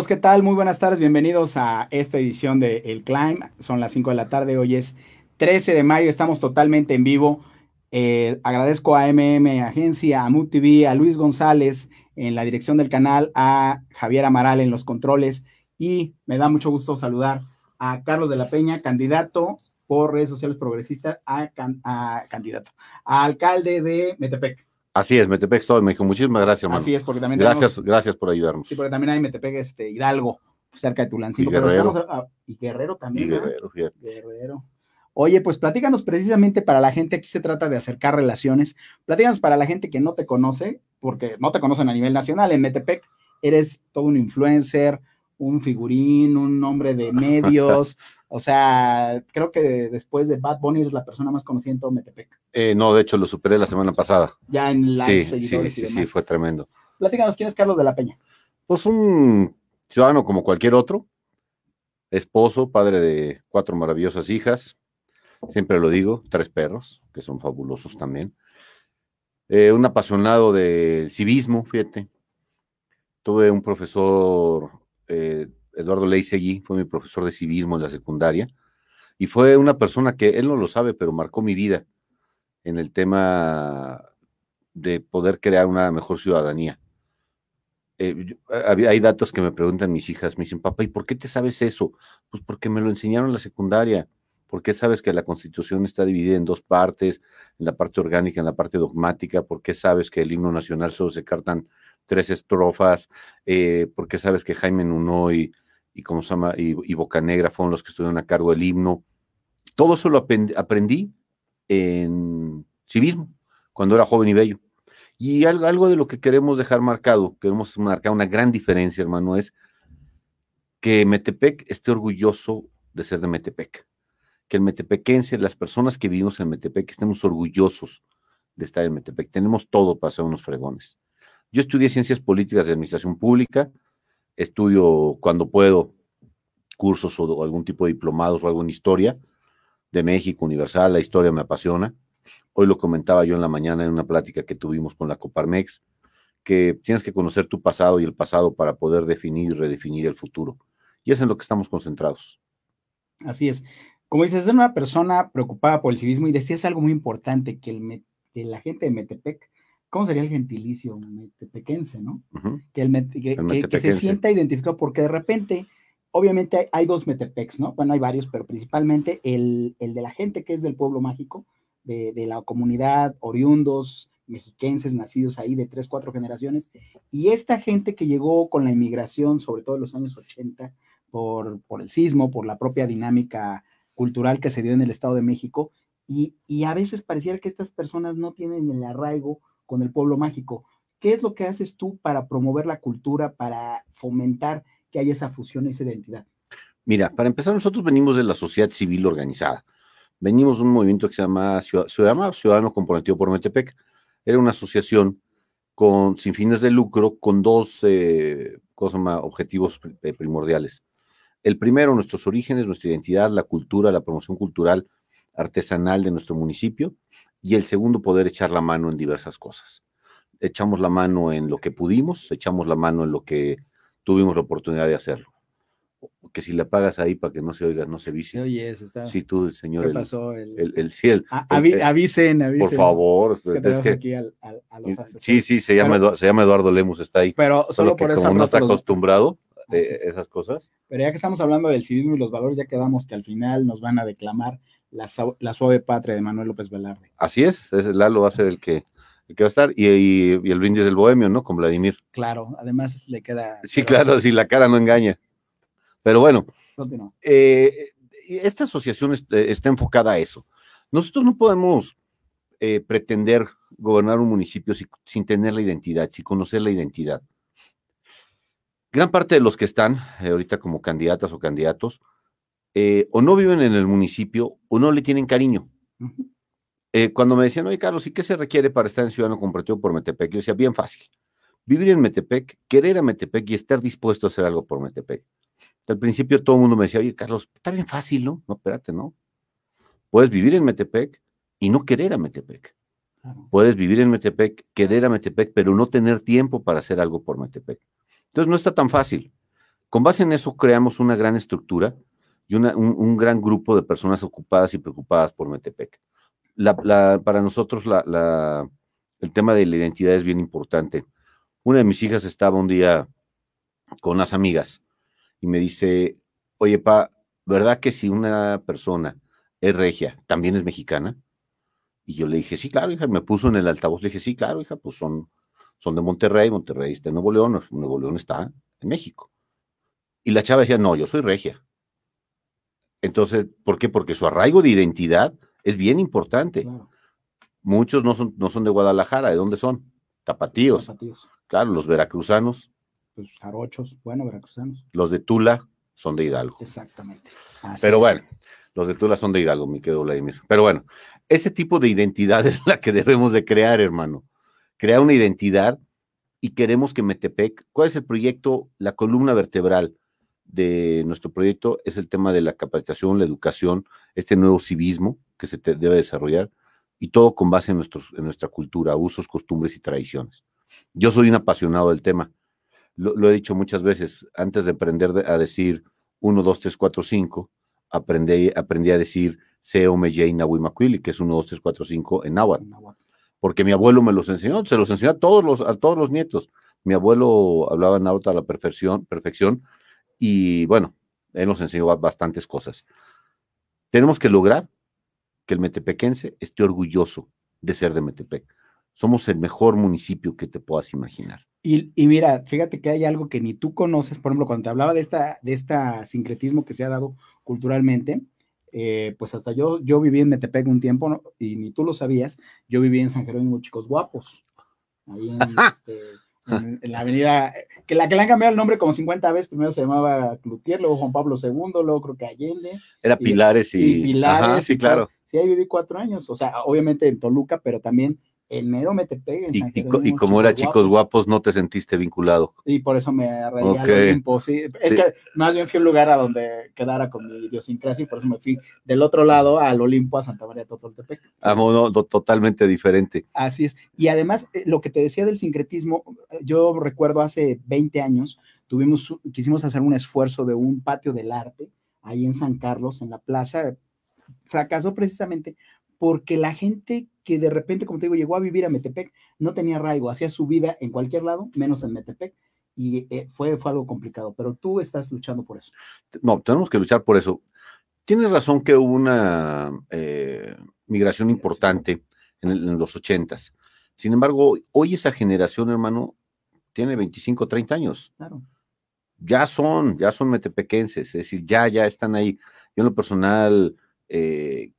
¿qué tal? Muy buenas tardes, bienvenidos a esta edición de El Climb. Son las 5 de la tarde, hoy es 13 de mayo, estamos totalmente en vivo. Eh, agradezco a MM Agencia, a Mood TV, a Luis González en la dirección del canal, a Javier Amaral en los controles y me da mucho gusto saludar a Carlos de la Peña, candidato por redes sociales progresistas a candidato, a alcalde de Metepec. Así es, Metepec estoy, me dijo, muchísimas gracias, hermano. Así es, porque también Gracias, gracias por ayudarnos. Sí, porque también hay Metepec, este, Hidalgo, cerca de Tulancingo. Y pero Guerrero. estamos a- y Guerrero Y también. ¿verdad? Guerrero, fíjate. Guerrero. Oye, pues platícanos precisamente para la gente, aquí se trata de acercar relaciones. Platícanos para la gente que no te conoce, porque no te conocen a nivel nacional. En Metepec eres todo un influencer, un figurín, un hombre de medios. O sea, creo que después de Bad Bunny eres la persona más conocida en todo Metepec. Eh, no, de hecho lo superé la semana pasada. Ya en la Sí, sí, sí, sí, fue tremendo. Platícanos, ¿quién es Carlos de la Peña? Pues un ciudadano como cualquier otro, esposo, padre de cuatro maravillosas hijas, siempre lo digo, tres perros, que son fabulosos también. Eh, un apasionado del civismo, fíjate. Tuve un profesor, eh, Eduardo Leisegui, fue mi profesor de civismo en la secundaria, y fue una persona que él no lo sabe, pero marcó mi vida en el tema de poder crear una mejor ciudadanía. Eh, hay datos que me preguntan mis hijas, me dicen, papá, ¿y por qué te sabes eso? Pues porque me lo enseñaron en la secundaria. ¿Por qué sabes que la constitución está dividida en dos partes, en la parte orgánica, en la parte dogmática? ¿Por qué sabes que el himno nacional solo se cartan tres estrofas? Eh, ¿Por qué sabes que Jaime Nuno y, ¿cómo se llama? y, y Bocanegra fueron los que estuvieron a cargo del himno? Todo eso lo aprendí en civismo, cuando era joven y bello. Y algo, algo de lo que queremos dejar marcado, queremos marcar una gran diferencia, hermano, es que Metepec esté orgulloso de ser de Metepec. Que el metepequense, las personas que vivimos en Metepec, estemos orgullosos de estar en Metepec. Tenemos todo para ser unos fregones. Yo estudié Ciencias Políticas de Administración Pública, estudio cuando puedo cursos o, algún tipo de diplomados o algo en historia de México, Universal, la historia me apasiona. Hoy lo comentaba yo en la mañana en una plática que tuvimos con la Coparmex, que tienes que conocer tu pasado y el pasado para poder definir y redefinir el futuro. Y es en lo que estamos concentrados. Así es. Como dices, es una persona preocupada por el civismo y decías algo muy importante, que, el que la gente de Metepec, ¿cómo sería el gentilicio metepequense, no? Que, el met- que- que- que se sienta identificado, porque de repente, obviamente hay, hay dos Metepecs, ¿no? Bueno, hay varios, pero principalmente el, el de la gente que es del pueblo mágico, de, de la comunidad, oriundos, mexiquenses, nacidos ahí de tres, cuatro generaciones, y esta gente que llegó con la inmigración, sobre todo en los años 80, por, por el sismo, por la propia dinámica cultural que se dio en el Estado de México, y, y a veces pareciera que estas personas no tienen el arraigo con el pueblo mágico. ¿Qué es lo que haces tú para promover la cultura, para fomentar que haya esa fusión, esa identidad? Mira, para empezar, nosotros venimos de la sociedad civil organizada. Venimos de un movimiento que se llama, Ciudadano Comprometido por Metepec. Era una asociación con, sin fines de lucro con dos eh, objetivos eh, primordiales. El primero, nuestros orígenes, nuestra identidad, la cultura, la promoción cultural artesanal de nuestro municipio. Y el segundo, poder echar la mano en diversas cosas. Echamos la mano en lo que pudimos, echamos la mano en lo que tuvimos la oportunidad de hacerlo. Que si le pagas ahí para que no se oiga, no se vicie. Oye, eso está. Sí, tú, el señor, ¿Qué el, pasó? El- el, el- el- A- avi- avisen, avisen. por favor. Es que es que- aquí al- al- a los asesores. sí, sí, se llama, Pero- Edu- se llama Eduardo Lemus, está ahí. Pero solo, Solo que por eso. como no está los- acostumbrado Así eh, es. esas cosas. Pero ya que estamos hablando del civismo y los valores, ya quedamos que al final nos van a declamar la, suave patria de Manuel López Velarde. Así es, es Lalo va a ser el que, el que va a estar. Y, y- y el brindis del bohemio, ¿no? Con Vladimir. Claro, además le queda. Sí, claro, sí, la cara no engaña. Pero bueno, eh, esta asociación eh, está enfocada a eso. Nosotros no podemos eh, pretender gobernar un municipio si- sin tener la identidad, sin conocer la identidad. Gran parte de los que están eh, ahorita como candidatas o candidatos eh, o no viven en el municipio o no le tienen cariño. Eh, cuando me decían, oye, Carlos, ¿y qué se requiere para estar en Ciudadano Comprometido por Metepec? Yo decía, bien fácil. Vivir en Metepec, querer a Metepec y estar dispuesto a hacer algo por Metepec. Al principio todo el mundo me decía, oye, Carlos, está bien fácil, ¿no? No, espérate, ¿no? Puedes vivir en Metepec y no querer a Metepec. Claro. Puedes vivir en Metepec, querer a Metepec, pero no tener tiempo para hacer algo por Metepec. Entonces no está tan fácil. Con base en eso creamos una gran estructura y un, gran grupo de personas ocupadas y preocupadas por Metepec. para nosotros el tema de la identidad es bien importante. Una de mis hijas estaba un día con unas amigas y me dice, oye, pa, ¿verdad que si una persona es regia, también es mexicana? Y yo le dije, sí, claro, hija, me puso en el altavoz, le dije, sí, claro, hija, pues son, son de Monterrey, Monterrey está en Nuevo León, Nuevo León está en México. Y la chava decía, no, yo soy regia. Entonces, ¿por qué? Porque su arraigo de identidad es bien importante. Muchos no son, no son de Guadalajara, ¿de dónde son? Tapatíos. Tapatíos. Claro, los veracruzanos. Pues jarochos, bueno, veracruzanos. Los de Tula son de Hidalgo. Exactamente. Pero bueno, los de Tula son de Hidalgo, mi querido Vladimir. Pero bueno, ese tipo de identidad es la que debemos de crear, hermano. Crear una identidad y queremos que Metepec, ¿cuál es el proyecto, la columna vertebral de nuestro proyecto? Es el tema de la capacitación, la educación, este nuevo civismo que se debe desarrollar y todo con base en, nuestros, en nuestra cultura, usos, costumbres y tradiciones. Yo soy un apasionado del tema. Lo, he dicho muchas veces, antes de aprender a decir 1, 2, 3, 4, 5, aprendí, aprendí a decir Seo Mejei Nahuimacuili, que es 1, 2, 3, 4, 5 en náhuatl. Porque mi abuelo me los enseñó, se los enseñó a todos los, a todos los nietos. Mi abuelo hablaba náhuatl a la perfección, perfección y bueno, él nos enseñó bastantes cosas. Tenemos que lograr que el metepequense esté orgulloso de ser de Metepec. Somos el mejor municipio que te puedas imaginar. Y, mira, fíjate que hay algo que ni tú conoces, por ejemplo, cuando te hablaba de esta, de esta sincretismo que se ha dado culturalmente, eh, pues hasta yo, yo viví en Metepec un tiempo, y ni tú lo sabías, yo viví en San Jerónimo Chicos Guapos, ahí este, en, en, la avenida, que la que le han cambiado el nombre como 50 veces, primero se llamaba Cloutier, luego Juan Pablo II, luego creo que Allende. Era Pilares y... Pilares. sí, claro. Sí, ahí viví cuatro años, o sea, obviamente en Toluca, pero también en mero Metepec. En y, y, como era chicos guapos, no te sentiste vinculado. Y por eso me arreglé al Olimpo. Sí. Es que más bien fui a un lugar a donde quedara con mi idiosincrasia y por eso me fui del otro lado al Olimpo, a Santa María Totoltepec. Ah, no, totalmente diferente. Así es. Y además, eh, lo que te decía del sincretismo, yo recuerdo hace 20 años, tuvimos, quisimos hacer un esfuerzo de un patio del arte ahí en San Carlos, en la plaza. Fracasó precisamente porque la gente que de repente, como te digo, llegó a vivir a Metepec, no tenía arraigo, hacía su vida en cualquier lado, menos en Metepec, y eh, fue, fue algo complicado, pero tú estás luchando por eso. No, tenemos que luchar por eso. Tienes razón que hubo una eh, migración importante en, los ochentas. Sin embargo, hoy esa generación, hermano, tiene 25, 30 años. Claro. Ya son, ya son metepequenses, es decir, ya, ya están ahí. Yo en lo personal, eh,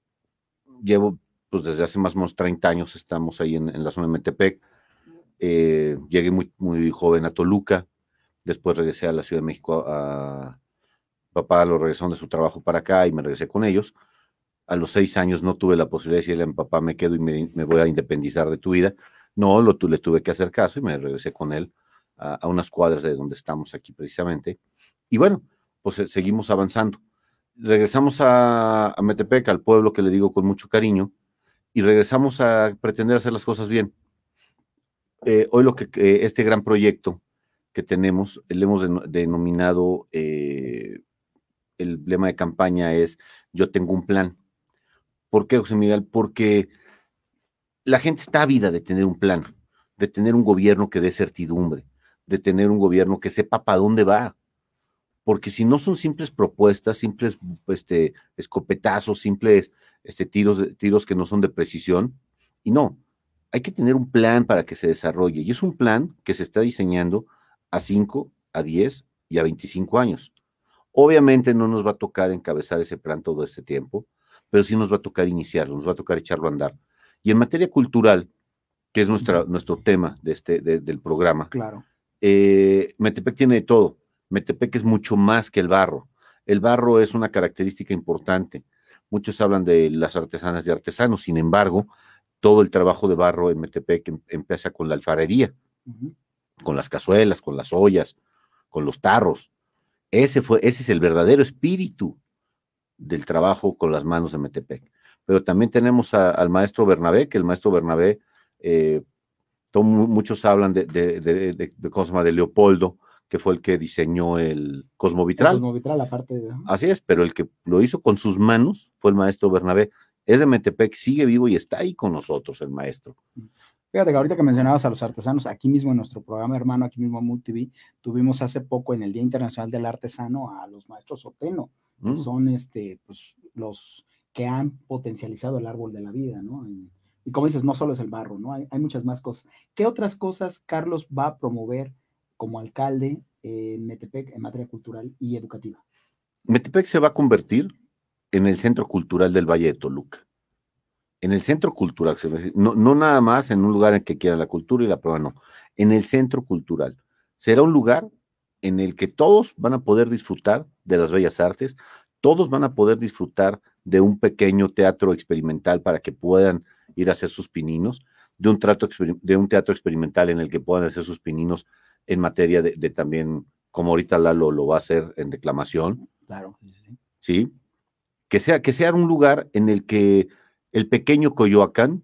llevo, pues desde hace más o menos 30 años estamos ahí en, la zona de Metepec. Eh, llegué muy, muy joven a Toluca, después regresé a la Ciudad de México a, papá lo regresaron de su trabajo para acá y me regresé con ellos. A los seis años no tuve la posibilidad de decirle a mi papá, me quedo y me, voy a independizar de tu vida. No, lo, le tuve que hacer caso y me regresé con él a, unas cuadras de donde estamos aquí precisamente. Y bueno, pues eh, seguimos avanzando regresamos a, Metepec, al pueblo que le digo con mucho cariño, y regresamos a pretender hacer las cosas bien. Eh, hoy lo que este gran proyecto que tenemos, le hemos denominado, eh, el lema de campaña es Yo tengo un plan. ¿Por qué, José Miguel? Porque la gente está ávida de tener un plan, de tener un gobierno que dé certidumbre, de tener un gobierno que sepa para dónde va, porque si no son simples propuestas, simples este, escopetazos, simples este, tiros, tiros que no son de precisión, y no, hay que tener un plan para que se desarrolle, y es un plan que se está diseñando a 5, a 10 y a 25 años. Obviamente no nos va a tocar encabezar ese plan todo este tiempo, pero sí nos va a tocar iniciarlo, nos va a tocar echarlo a andar. Y en materia cultural, que es nuestra, nuestro tema de este, del programa, claro. Eh, Metepec tiene de todo Metepec es mucho más que el barro. El barro es una característica importante. Muchos hablan de las artesanas y artesanos, sin embargo, todo el trabajo de barro en Metepec em, empieza con la alfarería, con las cazuelas, con las ollas, con los tarros. Ese, fue, ese es el verdadero espíritu del trabajo con las manos de Metepec. Pero también tenemos al maestro Bernabé, que el maestro Bernabé, eh, muchos hablan de, de, de, de, de Leopoldo, que fue el que diseñó el Cosmovitral. El Cosmovitral, aparte de... Así es, pero el que lo hizo con sus manos fue el maestro Bernabé. Es de Metepec, sigue vivo y está ahí con nosotros el maestro. Fíjate que ahorita que mencionabas a los artesanos, aquí mismo en nuestro programa hermano, aquí mismo en MUTV, tuvimos hace poco en el Día Internacional del Artesano a los maestros Oteno, que Mm. son este, pues, los que han potencializado el árbol de la vida, ¿no? Y, y como dices, no solo es el barro, ¿no? Hay, hay muchas más cosas. ¿Qué otras cosas Carlos va a promover como alcalde en Metepec en materia cultural y educativa? Metepec se va a convertir en el centro cultural del Valle de Toluca. En el centro cultural, no, nada más en un lugar en que quiera la cultura y la prueba, no. En el centro cultural. Será un lugar en el que todos van a poder disfrutar de las bellas artes, todos van a poder disfrutar de un pequeño teatro experimental para que puedan ir a hacer sus pininos, de un, trato, de un teatro experimental en el que puedan hacer sus pininos en materia de, de también, como ahorita Lalo lo va a hacer en declamación, Claro, sí, sí. Que sea, que sea un lugar en el que el pequeño Coyoacán,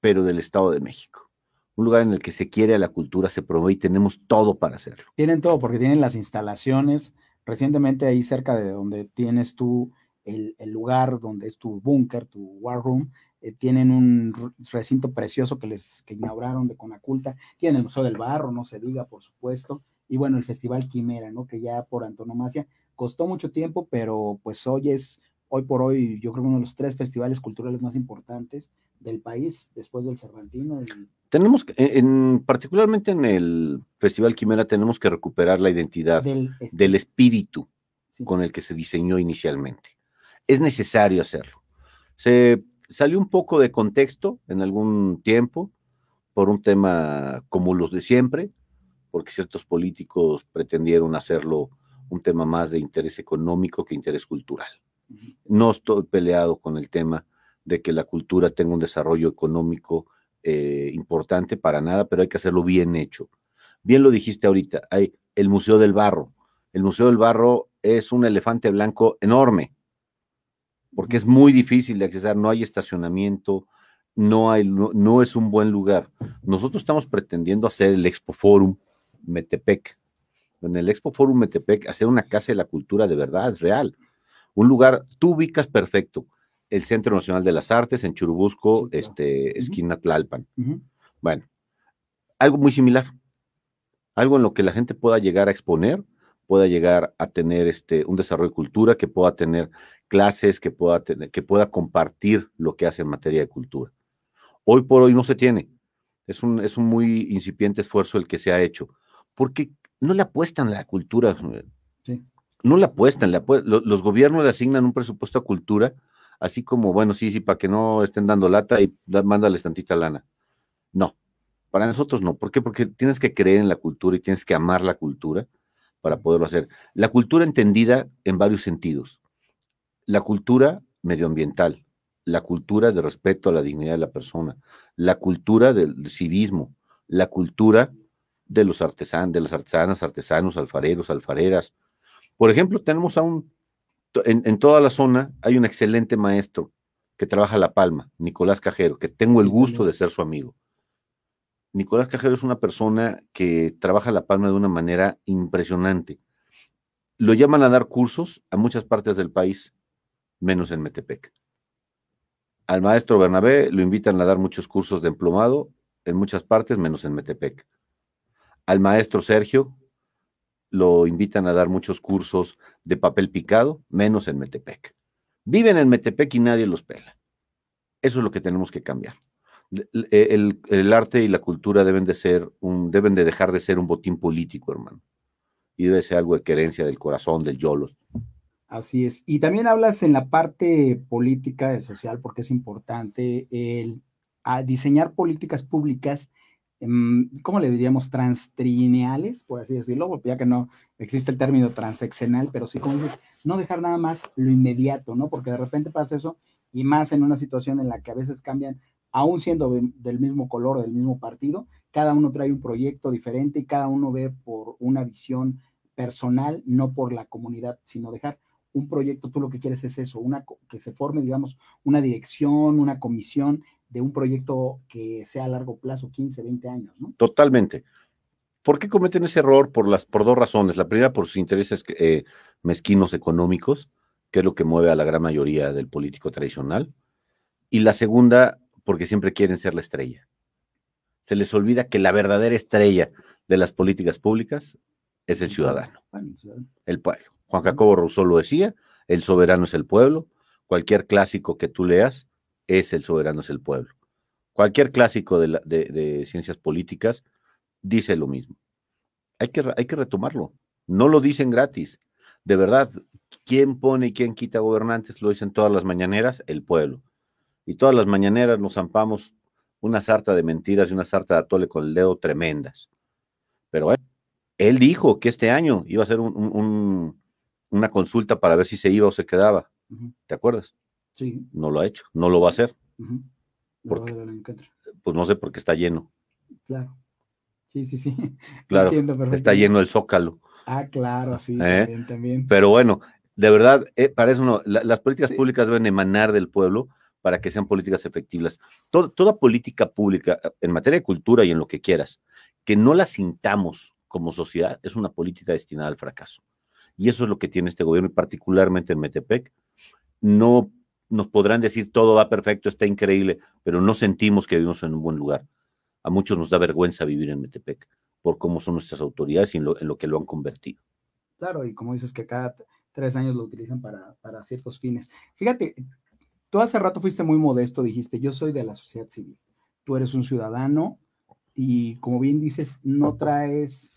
pero del Estado de México, un lugar en el que se quiere a la cultura, se promueve y tenemos todo para hacerlo. Tienen todo porque tienen las instalaciones. Recientemente ahí cerca de donde tienes tú el, el lugar donde es tu búnker, tu war room, eh, tienen un recinto precioso que les que inauguraron de Conaculta. Tienen el Museo del Barro, no se diga, por supuesto. Y bueno, el Festival Quimera, ¿no? Que ya por antonomasia costó mucho tiempo, pero pues hoy es, hoy por hoy, yo creo que uno de los tres festivales culturales más importantes del país, después del Cervantino. y- Tenemos, que- en, en- particularmente en el Festival Quimera, tenemos que recuperar la identidad del, del espíritu sí. con el que se diseñó inicialmente. Es necesario hacerlo. Se salió un poco de contexto en algún tiempo por un tema como los de siempre, porque ciertos políticos pretendieron hacerlo un tema más de interés económico que interés cultural. No estoy peleado con el tema de que la cultura tenga un desarrollo económico eh, importante para nada, pero hay que hacerlo bien hecho. Bien lo dijiste ahorita, hay el Museo del Barro. El Museo del Barro es un elefante blanco enorme, porque es muy difícil de accesar, no hay estacionamiento, no, hay, no, no es un buen lugar. Nosotros estamos pretendiendo hacer el Expo Forum Metepec. En el Expo Forum Metepec, hacer una casa de la cultura de verdad, real. Un lugar, tú ubicas perfecto, el Centro Nacional de las Artes en Churubusco, Sí, claro. este, esquina Tlalpan. Bueno, algo muy similar. Algo en lo que la gente pueda llegar a exponer, pueda llegar a tener este, un desarrollo de cultura, que pueda tener clases, que pueda, tener, que pueda compartir lo que hace en materia de cultura. Hoy por hoy no se tiene. Es un, es un muy incipiente esfuerzo el que se ha hecho, porque no le apuestan a la cultura. Sí. No le apuestan. le apue- lo- los gobiernos le asignan un presupuesto a cultura, así como, bueno, sí, sí, para que no estén dando lata y da- mándales tantita lana. No, para nosotros no. ¿Por qué? Porque tienes que creer en la cultura y tienes que amar la cultura para poderlo hacer. La cultura entendida en varios sentidos. La cultura medioambiental, la cultura de respeto a la dignidad de la persona, la cultura del civismo, la cultura de los artesanos, de las artesanas, artesanos, alfareros, alfareras. Por ejemplo, tenemos a un, en, en toda la zona hay un excelente maestro que trabaja La Palma, Nicolás Cajero, que tengo el gusto de ser su amigo. Nicolás Cajero es una persona que trabaja La Palma de una manera impresionante. Lo llaman a dar cursos a muchas partes del país, menos en Metepec. Al maestro Bernabé lo invitan a dar muchos cursos de emplomado en muchas partes, menos en Metepec. Al maestro Sergio lo invitan a dar muchos cursos de papel picado, menos en Metepec. Viven en Metepec y nadie los pela. Eso es lo que tenemos que cambiar. El, el- el arte y la cultura deben de ser un, deben de dejar de ser un botín político, hermano. Y debe ser algo de querencia del corazón, del yolo. Así es. Y también hablas en la parte política y social, porque es importante el a diseñar políticas públicas, em, ¿cómo le diríamos? Transtrineales, por así decirlo, ya que no existe el término transeccional, pero sí, como dices, no dejar nada más lo inmediato, ¿no? Porque de repente pasa eso, y más en una situación en la que a veces cambian, aún siendo de- del mismo color, del mismo partido, cada uno trae un proyecto diferente y cada uno ve por una visión personal, no por la comunidad, sino dejar un proyecto, tú lo que quieres es eso, una, que se forme, digamos, una dirección, una comisión de un proyecto que sea a largo plazo, 15, 20 años, ¿no? Totalmente. ¿Por qué cometen ese error? Por, las, por dos razones. La primera, por sus intereses eh, mezquinos económicos, que es lo que mueve a la gran mayoría del político tradicional. Y la segunda, porque siempre quieren ser la estrella. Se les olvida que la verdadera estrella de las políticas públicas es el ciudadano, el pueblo. Juan Jacobo Rousseau lo decía, el soberano es el pueblo. Cualquier clásico que tú leas es el soberano es el pueblo. Cualquier clásico de, de ciencias políticas dice lo mismo. Hay que, hay que retomarlo. No lo dicen gratis. De verdad, ¿quién pone y quién quita gobernantes? Lo dicen todas las mañaneras, el pueblo. Y todas las mañaneras nos zampamos una sarta de mentiras y una sarta de atole con el dedo tremendas. Pero bueno, él dijo que este año iba a ser una consulta para ver si se iba o se quedaba. ¿Te acuerdas? Sí. No lo ha hecho, no lo va a hacer. Porque, pues no sé por qué está lleno. Claro. Sí, sí, sí. Claro, está lleno el zócalo. Ah, claro, sí, ¿Eh? también, también. Pero bueno, de verdad, eh, para eso no, las políticas públicas deben emanar del pueblo para que sean políticas efectivas. toda política pública, eh, en materia de cultura y en lo que quieras, que no la sintamos como sociedad, es una política destinada al fracaso. Y eso es lo que tiene este gobierno, y particularmente en Metepec. No nos podrán decir todo va perfecto, está increíble, pero no sentimos que vivimos en un buen lugar. A muchos nos da vergüenza vivir en Metepec por cómo son nuestras autoridades y en lo, que lo han convertido. Claro, y como dices que cada tres años lo utilizan para, para ciertos fines. Fíjate, tú hace rato fuiste muy modesto, dijiste, yo soy de la sociedad civil, tú eres un ciudadano y como bien dices, no traes,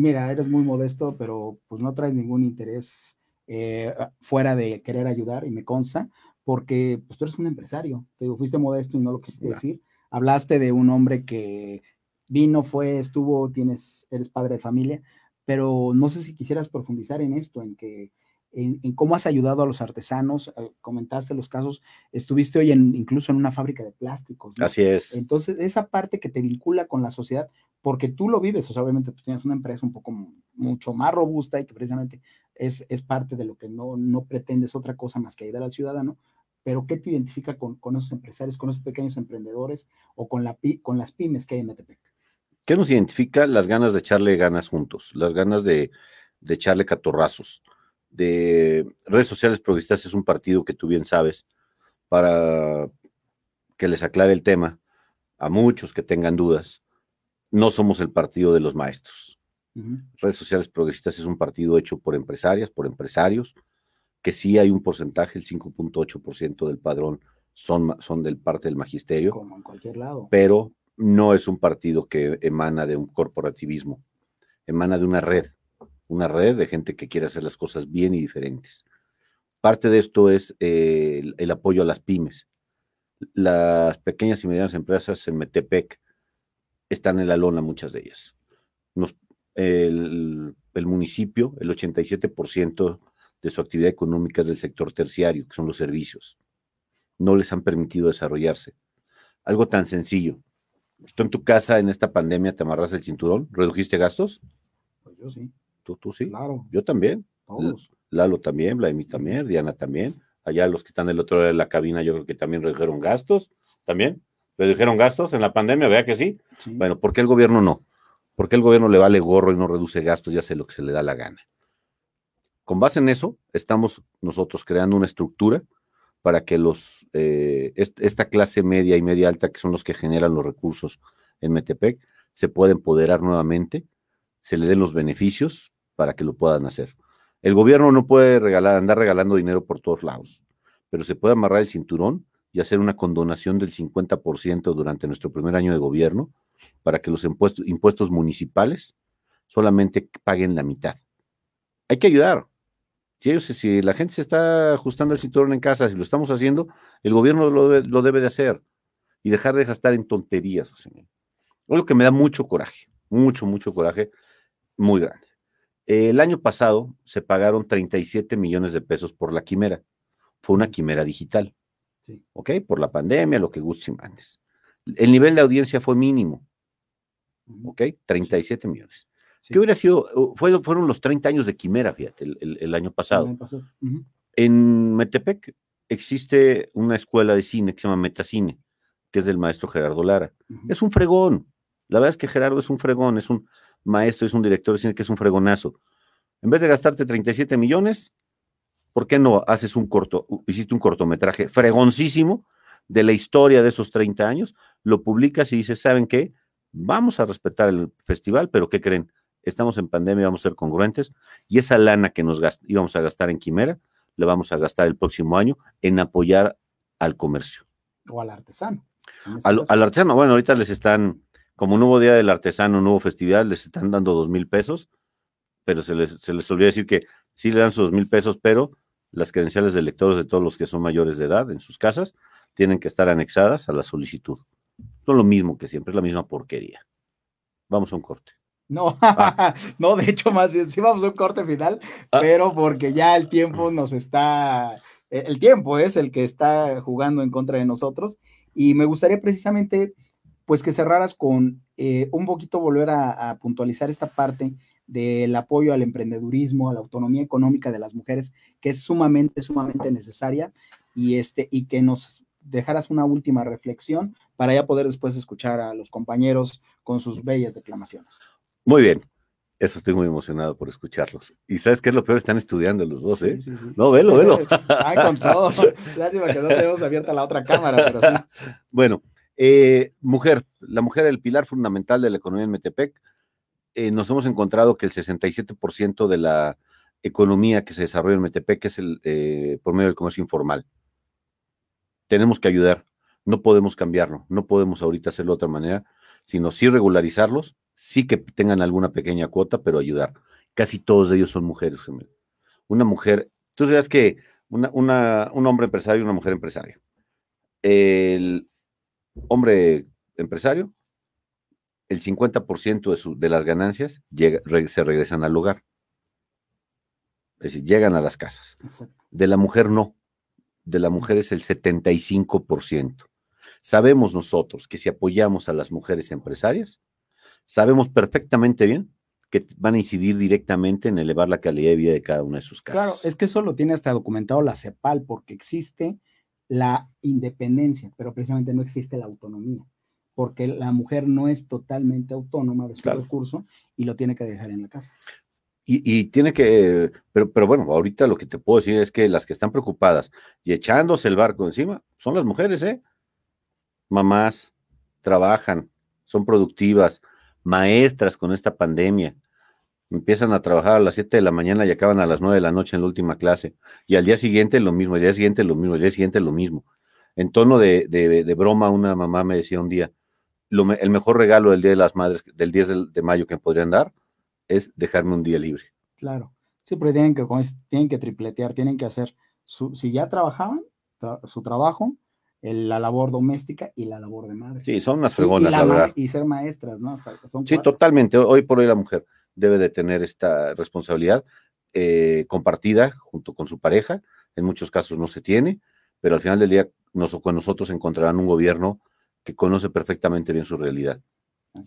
mira, eres muy modesto, pero pues no traes ningún interés eh, fuera de querer ayudar y me consta, porque pues tú eres un empresario, te digo, fuiste modesto y no lo quisiste decir, hablaste de un hombre que vino, fue, estuvo, tienes, eres padre de familia, pero no sé si quisieras profundizar en esto, en que en, cómo has ayudado a los artesanos, eh, comentaste los casos, estuviste hoy en, incluso en una fábrica de plásticos. Así es. Entonces, esa parte que te vincula con la sociedad, porque tú lo vives, o sea, obviamente tú tienes una empresa un poco mucho más robusta y que precisamente es, es parte de lo que no, no pretendes otra cosa más que ayudar al ciudadano, pero ¿qué te identifica con, esos empresarios, con esos pequeños emprendedores o con, la, con las pymes que hay en Metepec? ¿Qué nos identifica? Las ganas de echarle ganas juntos, las ganas de, echarle catorrazos. De redes sociales progresistas es un partido que tú bien sabes, para que les aclare el tema a muchos que tengan dudas, no somos el partido de los maestros. Redes sociales progresistas es un partido hecho por empresarias, por empresarios, que sí hay un porcentaje, el 5.8% del padrón son, son del parte del magisterio. Como en cualquier lado. Pero no es un partido que emana de un corporativismo, emana de una red, una red de gente que quiere hacer las cosas bien y diferentes. Parte de esto es eh, el, apoyo a las pymes. Las pequeñas y medianas empresas en Metepec están en la lona, muchas de ellas. el, el municipio, el 87% de su actividad económica es del sector terciario, que son los servicios. No les han permitido desarrollarse. Algo tan sencillo. ¿Tú en tu casa en esta pandemia te amarras el cinturón? ¿Redujiste gastos? Pues yo sí. ¿Tú, tú sí? Claro. Yo también. Todos. Lalo también, Vladimir también, Diana también. Allá los que están del otro lado de la cabina, yo creo que también redujeron gastos. ¿También? ¿Redujeron gastos en la pandemia? ¿Vea que sí? sí? Bueno, ¿por qué el gobierno no? ¿Por qué el gobierno le vale gorro y no reduce gastos y hace lo que se le da la gana? Con base en eso, estamos nosotros creando una estructura para que los, eh, esta clase media y media alta, que son los que generan los recursos en Metepec, se pueda empoderar nuevamente, se le den los beneficios para que lo puedan hacer. El gobierno no puede regalar, andar regalando dinero por todos lados, pero se puede amarrar el cinturón y hacer una condonación del 50% durante nuestro primer año de gobierno para que los impuestos, municipales solamente paguen la mitad. Hay que ayudar, si, si la gente se está ajustando el cinturón en casa, si lo estamos haciendo, el gobierno lo debe, de hacer y dejar de gastar en tonterías. Es lo que me da mucho coraje, mucho, mucho coraje, muy grande. El año pasado se pagaron 37 millones de pesos por la quimera. Fue una quimera digital. Sí. ¿Ok? Por la pandemia, lo que guste y mandes. El nivel de audiencia fue mínimo. ¿Ok? 37 millones. ¿Qué hubiera sido? Uh, fueron los 30 años de Quimera, fíjate, el, año pasado. En Metepec existe una escuela de cine que se llama Metacine, que es del maestro Gerardo Lara. Es un fregón. La verdad es que Gerardo es un fregón, es un maestro, es un director de cine que es un fregonazo. En vez de gastarte 37 millones, ¿por qué no haces un corto, hiciste un cortometraje fregoncísimo de la historia de esos 30 años, lo publicas y dices, ¿saben qué? Vamos a respetar el festival, pero ¿qué creen? Estamos en pandemia, vamos a ser congruentes y esa lana que nos íbamos a gastar en Quimera, la vamos a gastar el próximo año en apoyar al comercio. O al artesano. Al, artesano, bueno, ahorita les están, como un nuevo día del artesano, un nuevo festival, les están dando dos mil pesos, pero se les, se les olvidó decir que sí le dan sus dos mil pesos, pero las credenciales de lectores de todos los que son mayores de edad en sus casas tienen que estar anexadas a la solicitud. Son lo mismo que siempre, es la misma porquería. Vamos a un corte. No, ah. no, de hecho, más bien, sí vamos a un corte final, ah. pero porque ya el tiempo nos está, e, el tiempo es el que está jugando en contra de nosotros. Y me gustaría precisamente, pues, que cerraras con eh, un poquito volver a, puntualizar esta parte del apoyo al emprendedurismo, a la autonomía económica de las mujeres, que es sumamente, sumamente necesaria, y, este, y que nos dejaras una última reflexión para ya poder después escuchar a los compañeros con sus bellas declamaciones. Muy bien. Eso estoy muy emocionado por escucharlos. Y sabes qué es lo peor, están estudiando los dos, ¿eh? Sí, sí, No, velo, velo. Ay, con todo. Lástima que no tenemos abierta la otra cámara, pero sí. Bueno, eh, mujer, la mujer es el pilar fundamental de la economía en Metepec. Eh, nos hemos encontrado que el 67% de la economía que se desarrolla en Metepec es el, eh, por medio del comercio informal. Tenemos que ayudar, no podemos cambiarlo, no podemos ahorita hacerlo de otra manera, sino sí regularizarlos sí que tengan alguna pequeña cuota, pero ayudar. Casi todos ellos son mujeres. Una mujer, tú sabes que una, un hombre empresario y una mujer empresaria. El hombre empresario, el 50% de, su, de las ganancias se regresan al hogar. Es decir, llegan a las casas. De la mujer no. De la mujer es el 75%. Sabemos nosotros que si apoyamos a las mujeres empresarias, sabemos perfectamente bien que van a incidir directamente en elevar la calidad de vida de cada una de sus casas. Claro, es que eso lo tiene hasta documentado la CEPAL, porque existe la independencia, pero precisamente no existe la autonomía, porque la mujer no es totalmente autónoma de su recurso y lo tiene que dejar en la casa. Y, tiene que, pero, pero bueno, ahorita lo que te puedo decir es que las que están preocupadas y echándose el barco encima son las mujeres, ¿eh? Mamás, trabajan, son productivas, maestras con esta pandemia. Empiezan a trabajar a las 7 de la mañana y acaban a las 9 de la noche en la última clase. Y al día siguiente lo mismo, al día siguiente lo mismo, al día siguiente lo mismo. En tono de, de, broma, una mamá me decía un día, lo, el mejor regalo del Día de las Madres, del 10 de, mayo que me podrían dar, es dejarme un día libre. Claro. Sí, pero tienen que, tienen que tripletear, tienen que hacer, su, si ya trabajaban, su trabajo, la labor doméstica y la labor de madre. Sí, son unas fregonas, la, verdad. Y ser maestras, ¿no? sí, totalmente. Hoy por hoy la mujer debe de tener esta responsabilidad eh, compartida junto con su pareja. En muchos casos no se tiene, pero al final del día nos, con nosotros encontrarán un gobierno que conoce perfectamente bien su realidad.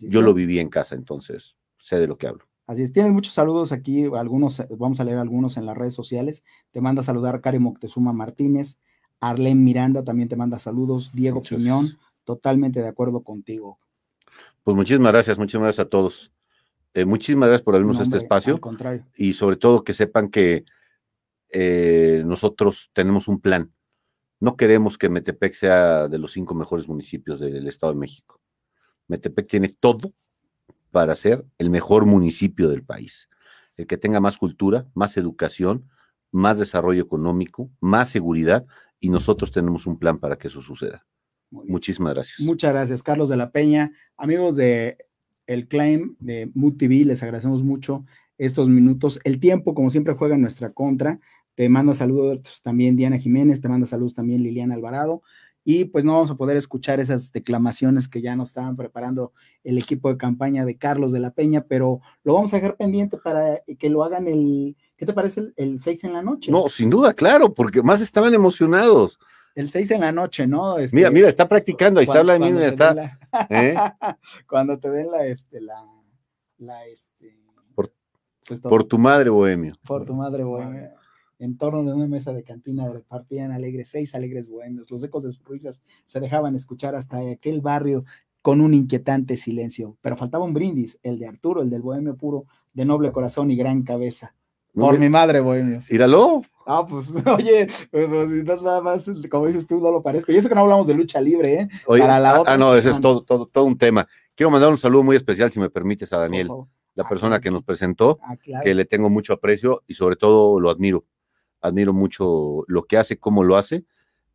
Yo lo viví en casa, entonces sé de lo que hablo. Así es, tienes muchos saludos aquí, algunos, vamos a leer algunos en las redes sociales. Te manda a saludar Karen Moctezuma Martínez, Arlene Miranda también te manda saludos. Diego Piñón, totalmente de acuerdo contigo. Pues muchísimas gracias, muchísimas gracias a todos. Eh, muchísimas gracias por abrirnos este espacio. Al contrario. Y sobre todo que sepan que eh, nosotros tenemos un plan. No queremos que Metepec sea de los cinco mejores municipios del Estado de México. Metepec tiene todo para ser el mejor municipio del país. El que tenga más cultura, más educación, más desarrollo económico, más seguridad y nosotros tenemos un plan para que eso suceda. Muchísimas gracias. Muchas gracias, Carlos de la Peña. Amigos de El Claim de Mood TV, les agradecemos mucho estos minutos. El tiempo, como siempre, juega en nuestra contra. Te manda saludos también Diana Jiménez, te manda saludos también Liliana Alvarado. Y pues no vamos a poder escuchar esas declamaciones que ya nos estaban preparando el equipo de campaña de Carlos de la Peña, pero lo vamos a dejar pendiente para que lo hagan el, ¿Qué te parece el, 6 en la noche? No, sin duda, claro, porque más estaban emocionados. El 6 en la noche, ¿no? Este, mira, mira, está practicando, ahí está la niña, está. ¿eh? Cuando te den la, este, la, la, este. Por, pues por tu madre, bohemio. Por tu madre, bohemio. En torno de una mesa de cantina repartían alegres, seis alegres bohemios. Los ecos de sus risas se dejaban escuchar hasta aquel barrio con un inquietante silencio. Pero faltaba un brindis, el de Arturo, el del bohemio puro, de noble corazón y gran cabeza. Por mi madre, bohemio. Míralo. Ah, pues, oye, pues, pues, no nada más, como dices tú, no lo parezco. Y eso que no hablamos de lucha libre, ¿eh? Oye, Para la ah, otra ah, no, ese es todo, todo, todo un tema. Quiero mandar un saludo muy especial, si me permites, a Daniel, la Ah, persona que nos presentó, Ah, claro. que le tengo mucho aprecio y sobre todo lo admiro. Admiro mucho lo que hace, cómo lo hace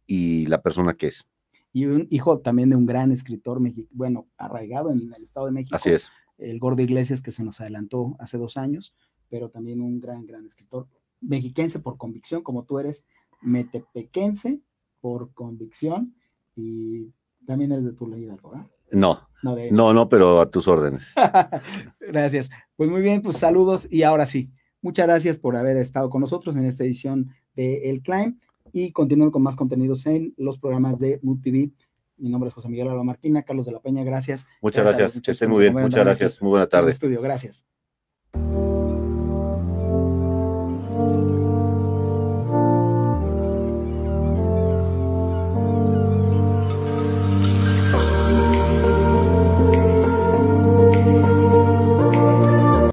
y la persona que es. Y un hijo también de un gran escritor, mexi- bueno, arraigado en el Estado de México. Así es. el Gordo Iglesias que se nos adelantó hace dos años, pero también un gran, gran escritor. Mexiquense por convicción, como tú eres, metepequense por convicción y también eres de tu ley Hidalgo, ¿verdad? No, No, de... no, no, pero a tus órdenes. Gracias. Pues muy bien, pues saludos y ahora sí, muchas gracias por haber estado con nosotros en esta edición de El Climb y continúen con más contenidos en los programas de Mood TV. Mi nombre es José Miguel Alba Marquina, Carlos de la Peña, gracias. Muchas Gracias gracias. Que estén muy bien. Muchas gracias. Muy buena tarde. estudio. Gracias.